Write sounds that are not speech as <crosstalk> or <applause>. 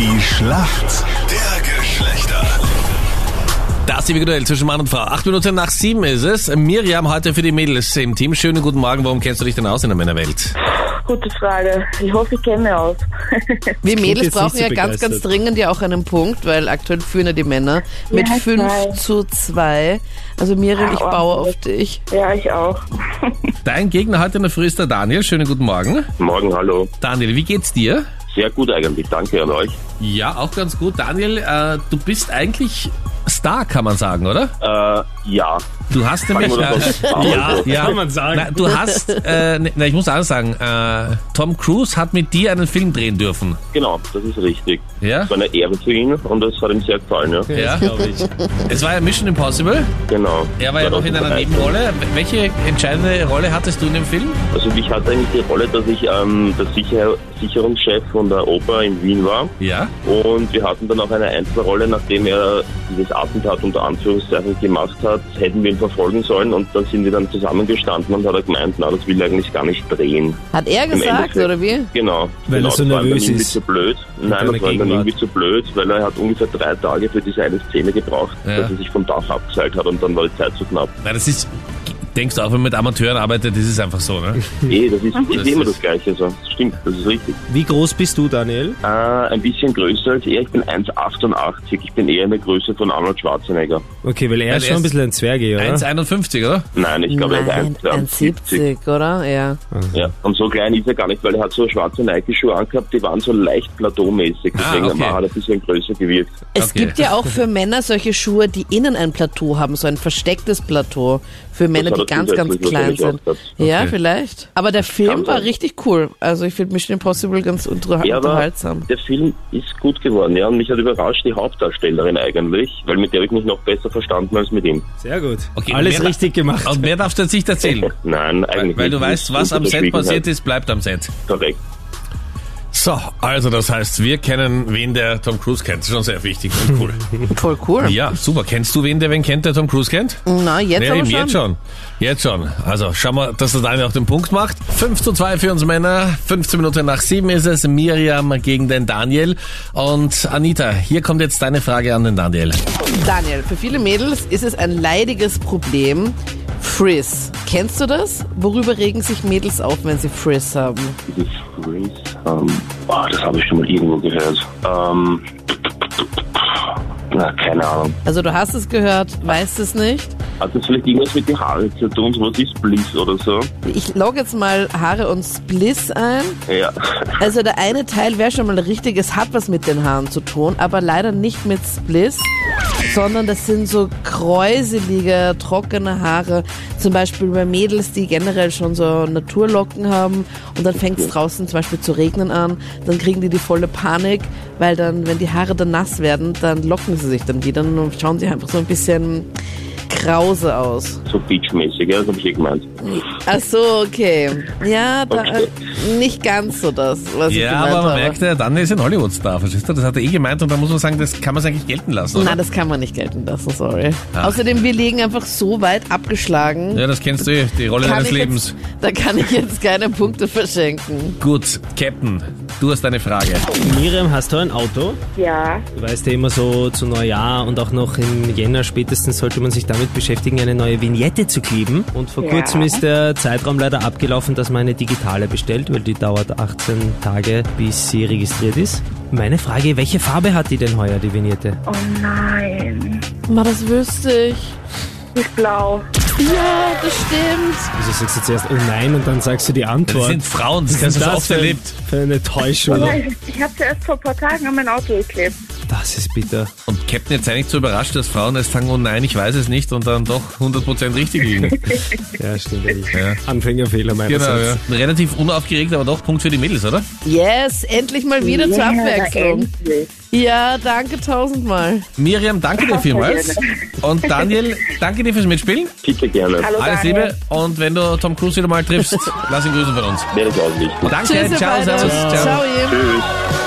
Die Schlacht der Geschlechter. Das individuell zwischen Mann und Frau. Acht Minuten nach sieben ist es. Miriam heute für die Mädels im Team. Schönen guten Morgen. Warum kennst du dich denn aus in der Männerwelt? Gute Frage. Ich hoffe, ich kenne aus. <laughs> Wir Mädels brauchen ja ganz, ganz dringend ja auch einen Punkt, weil aktuell führen ja die Männer mit Ja, 5 zwei. zu 2. Also Miriam, ich baue auf dich. ja, ich auch. Dein Gegner heute in der Früh ist der Daniel. Schönen guten Morgen. Morgen, hallo. Daniel, wie geht's dir? Sehr gut eigentlich, danke an euch. Ja, auch ganz gut. Daniel, äh, du bist eigentlich Star, kann man sagen, oder? Äh, ja. Du hast nämlich... Äh, ja, <laughs> ja. Kann man sagen. Na, du hast... Äh, ne, na, ich muss alles sagen. Äh, Tom Cruise hat mit dir einen Film drehen dürfen. Genau, das ist richtig. Ja? Es war eine Ehre für ihn und das hat ihm sehr gefallen, ja. Ja. glaube ich. Es war ja Mission Impossible. Genau. Er war ja noch in einer 2013. Nebenrolle. Welche entscheidende Rolle hattest du in dem Film? Also ich hatte eigentlich die Rolle, dass ich ähm, der Sicher Sicherungschef von der Oper in Wien war. Ja. Und wir hatten dann auch eine Einzelrolle, nachdem er dieses Attentat unter Anführungszeichen gemacht hat, hätten wir ihn verfolgen sollen und dann sind wir dann zusammengestanden und hat er gemeint, na, das will er eigentlich gar nicht drehen. Hat er Im gesagt, Endeffekt. oder wie? Genau. Weil genau, er so das war ihm dann nervös irgendwie ist. zu blöd. Nein, das war dann irgendwie zu blöd, weil er hat ungefähr drei Tage für diese eine Szene gebraucht, Ja. dass er sich vom Dach abgeseilt hat und dann war die Zeit zu knapp. Weil das ist... Denkst du auch, wenn man mit Amateuren arbeitet, ist einfach so, ne? <laughs> Eh, das ist, Das ist immer ist- das Gleiche. So. Das stimmt, das ist richtig. Wie groß bist du, Daniel? Äh, ein bisschen größer als er. Ich bin 1,88. Ich bin eher in der Größe von Arnold Schwarzenegger. Okay, weil er Weil ist schon ein bisschen ein Zwerge, oder? 1,51, oder? Nein, ich glaube, er ist 1,70. 1,70, oder? Ja. Ja, und so klein ist er gar nicht, weil er hat so schwarze Nike-Schuhe angehabt, die waren so leicht plateaumäßig. Deswegen Ah, okay. hat er ein bisschen größer gewirkt. Es Okay. gibt ja auch für Männer solche Schuhe, die innen ein Plateau haben, so ein verstecktes Plateau. Für Männer, die ganz, ganz klein sind. Ja, Okay. vielleicht. Aber der Film war richtig cool. Also ich finde Mission Impossible ganz unter Ja, unterhaltsam. der Film ist gut geworden, ja. Und mich hat überrascht die Hauptdarstellerin eigentlich, weil mit der habe ich mich noch besser verstanden als mit ihm. Sehr gut. Okay, Alles richtig gemacht. Und mehr darfst du jetzt nicht erzählen. <laughs> Nein, eigentlich Weil nicht. du weißt, was am Set passiert ist, bleibt am Set. Korrekt. So, also das heißt, wir kennen, wen der Tom Cruise kennt. Das ist schon sehr wichtig und cool. <laughs> Voll cool. Ja, super. Kennst du wen, der wen kennt, der Tom Cruise kennt? Na, jetzt ja, aber schon. jetzt schon. Jetzt schon. Also schauen wir, dass der Daniel auch den Punkt macht. 5 zu 2 für uns Männer. 15 Minuten nach 7 ist es. Miriam gegen den Daniel. Und Anita, hier kommt jetzt deine Frage an den Daniel. Daniel, für viele Mädels ist es ein leidiges Problem. Frizz. Kennst du das? Worüber regen sich Mädels auf, wenn sie Frizz haben? Dieses Freeze, ähm, ah, das habe ich schon mal irgendwo gehört. Ähm, na, keine Ahnung. Also du hast es gehört, weißt es nicht. Hat das vielleicht irgendwas mit den Haaren zu tun? Was ist Bliss oder so? Ich logge jetzt mal Haare und Spliss ein. Ja. Also der eine Teil wäre schon mal richtig, es hat was mit den Haaren zu tun, aber leider nicht mit Spliss, sondern das sind so kräuselige, trockene Haare. Zum Beispiel bei Mädels, die generell schon so Naturlocken haben und dann fängt es draußen zum Beispiel zu regnen an, dann kriegen die die volle Panik, weil dann, wenn die Haare dann nass werden, dann locken sie sich dann wieder und schauen sie einfach so ein bisschen krause aus. So beachmäßig, ja, das habe ich eh gemeint. Ach so, okay. Ja, da, Okay. äh, nicht ganz so das, was ich Ja, gemeint aber man habe. merkt, der Daniel ist ein Hollywood-Star, verstehst du? Das hat er eh gemeint und da muss man sagen, das kann man eigentlich gelten lassen, oder? Nein, das kann man nicht gelten lassen, sorry. Ach. Außerdem, wir liegen einfach so weit abgeschlagen. Ja, das kennst du eh, die Rolle kann deines Lebens. Jetzt, da kann ich jetzt keine Punkte verschenken. Gut, Captain, du hast eine Frage. Miriam, hast du ein Auto? Ja, Du weißt ja immer so zu Neujahr und auch noch im Jänner spätestens sollte man sich damit beschäftigen, eine neue Vignette zu kleben. Und vor Ja. kurzem ist der Zeitraum leider abgelaufen, dass man eine digitale bestellt, weil die dauert 18 Tage, bis sie registriert ist. Meine Frage, welche Farbe hat die denn heuer, die Vignette? oh nein. Ma, das wüsste ich. Ist blau. Ja, das stimmt. Also sagst du zuerst, oh nein, und dann sagst du die Das Antwort. sind Frauen, das hast ist du so das oft erlebt. für eine Täuschung? Nein, ich habe sie erst vor ein paar Tagen an mein Auto geklebt. Das ist bitter. Und Captain jetzt eigentlich so überrascht, dass Frauen erst sagen, oh nein, ich weiß es nicht und dann doch 100% richtig liegen. <laughs> Ja, stimmt. Ja. Anfängerfehler genau, meinerseits. ja. Relativ unaufgeregt, aber doch Punkt für die Mädels, oder? Yes, endlich mal wieder zur Ja, Abwechslung. endlich. Ja, danke tausendmal. Miriam, danke dir vielmals. Und Daniel, danke dir fürs Mitspielen. Bitte gerne. Hallo Alles. Liebe. Und wenn du Tom Cruise wieder mal triffst, lass ihn grüßen von uns. Werde ich ausrichten. Danke, Tschüss, ciao, servus, ciao. Ciao, ihr. Tschüss.